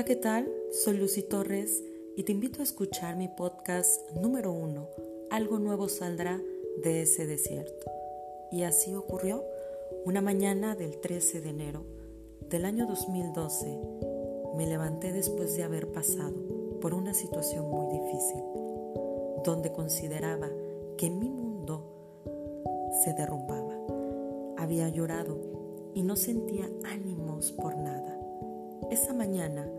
Hola, ¿qué tal? Soy Lucy Torres y te invito a escuchar mi podcast número uno, Algo nuevo saldrá de ese desierto. Y así ocurrió una mañana del 13 de enero del año 2012. Me levanté después de haber pasado por una situación muy difícil, donde consideraba que mi mundo se derrumbaba. Había llorado y no sentía ánimos por nada. Esa mañana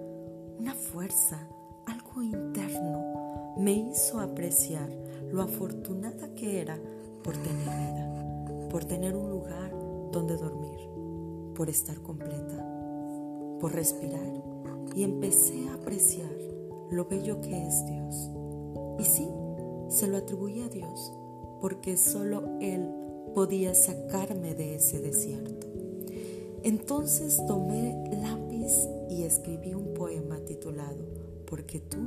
una fuerza, algo interno, me hizo apreciar lo afortunada que era por tener vida, por tener un lugar donde dormir, por estar completa, por respirar. Y empecé a apreciar lo bello que es Dios. Y sí, se lo atribuí a Dios, porque solo Él podía sacarme de ese desierto. Entonces tomé lápiz y escribí un poema titulado Porque tú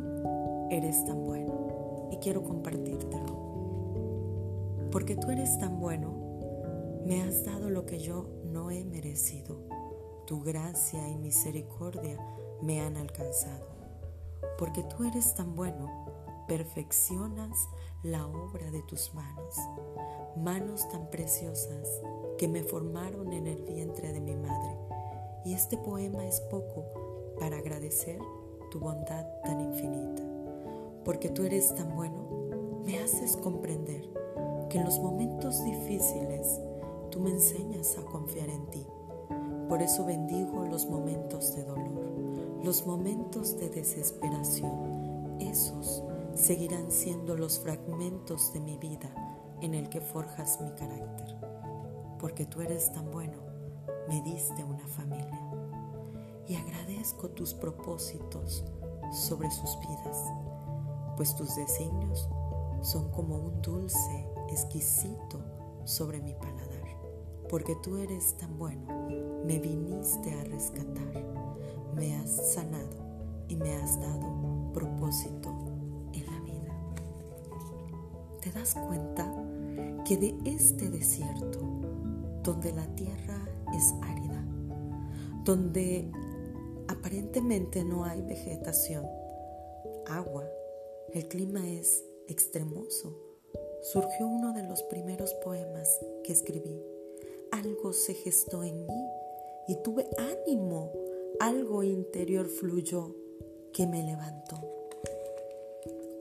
eres tan bueno y quiero compartírtelo. Porque tú eres tan bueno, me has dado lo que yo no he merecido. Tu gracia y misericordia me han alcanzado. Porque tú eres tan bueno, perfeccionas la obra de tus manos, manos tan preciosas que me formaron en el vientre de mi madre y este poema es poco para agradecer tu bondad tan infinita. Porque tú eres tan bueno, me haces comprender que en los momentos difíciles tú me enseñas a confiar en ti. Por eso bendigo los momentos de dolor, los momentos de desesperación. Esos seguirán siendo los fragmentos de mi vida en el que forjas mi carácter. Porque tú eres tan bueno me diste una familia y agradezco tus propósitos sobre sus vidas, pues tus designios son como un dulce exquisito sobre mi paladar, porque tú eres tan bueno, me viniste a rescatar, me has sanado y me has dado propósito en la vida. ¿Te das cuenta que de este desierto, donde la tierra es árida, donde aparentemente no hay vegetación, agua, el clima es extremoso, surgió uno de los primeros poemas que escribí. Algo se gestó en mí y tuve ánimo, algo interior fluyó que me levantó.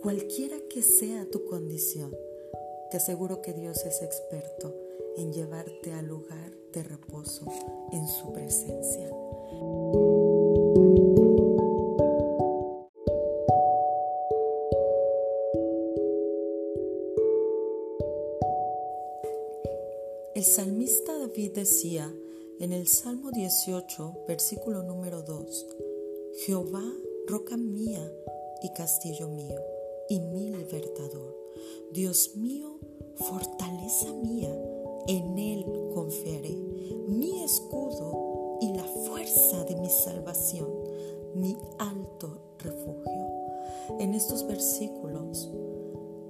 Cualquiera que sea tu condición, te aseguro que Dios es experto en llevarte al lugar de reposo en su presencia. El salmista David decía en el Salmo 18, versículo número 2, Jehová, roca mía y castillo mío, y mi libertador, Dios mío, fortaleza mía, en Él confiaré, mi escudo y la fuerza de mi salvación, mi alto refugio. En estos versículos,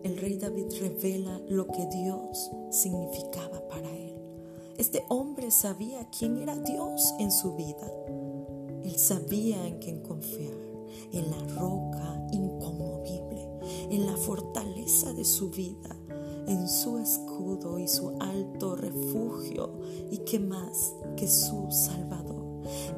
el rey David revela lo que Dios significaba para él. Este hombre sabía quién era Dios en su vida. Él sabía en quién confiar, en la roca inconmovible, en la fortaleza de su vida en su escudo y su alto refugio y que más que su Salvador.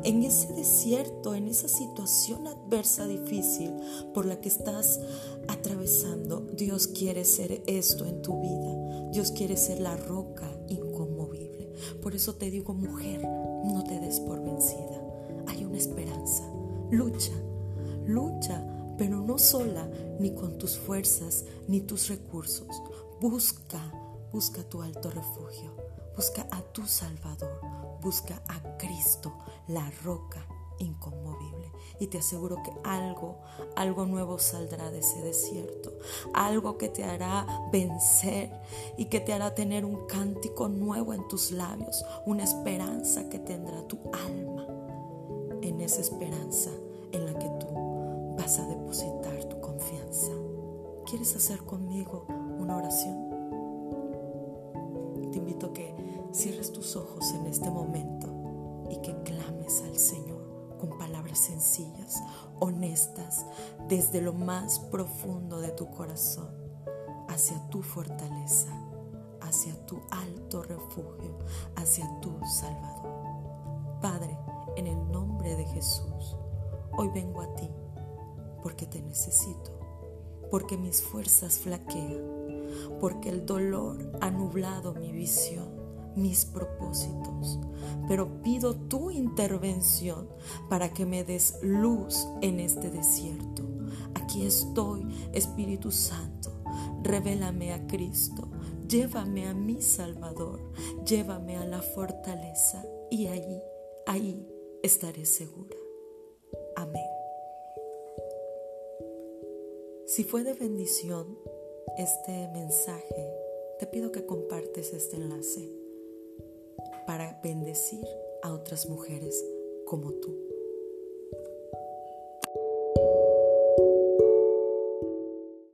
En ese desierto, en esa situación adversa, difícil por la que estás atravesando, Dios quiere ser esto en tu vida. Dios quiere ser la roca inconmovible. Por eso te digo, mujer, no te des por vencida. Hay una esperanza. Lucha, lucha, pero no sola, ni con tus fuerzas, ni tus recursos. Busca, busca tu alto refugio, busca a tu Salvador, busca a Cristo, la roca inconmovible. Y te aseguro que algo, algo nuevo saldrá de ese desierto, algo que te hará vencer y que te hará tener un cántico nuevo en tus labios, una esperanza que tendrá tu alma. En esa esperanza en la que tú vas a depositar tu confianza. ¿Quieres hacer conmigo una oración. Te invito a que cierres tus ojos en este momento y que clames al Señor con palabras sencillas, honestas, desde lo más profundo de tu corazón, hacia tu fortaleza, hacia tu alto refugio, hacia tu Salvador. Padre, en el nombre de Jesús, hoy vengo a ti porque te necesito, porque mis fuerzas flaquean, porque el dolor ha nublado mi visión, mis propósitos, pero pido tu intervención para que me des luz en este desierto. Aquí estoy, Espíritu Santo, revélame a Cristo, llévame a mi Salvador, llévame a la fortaleza y allí, ahí estaré segura. Amén. Si fue de bendición este mensaje, te pido que compartes este enlace para bendecir a otras mujeres como tú.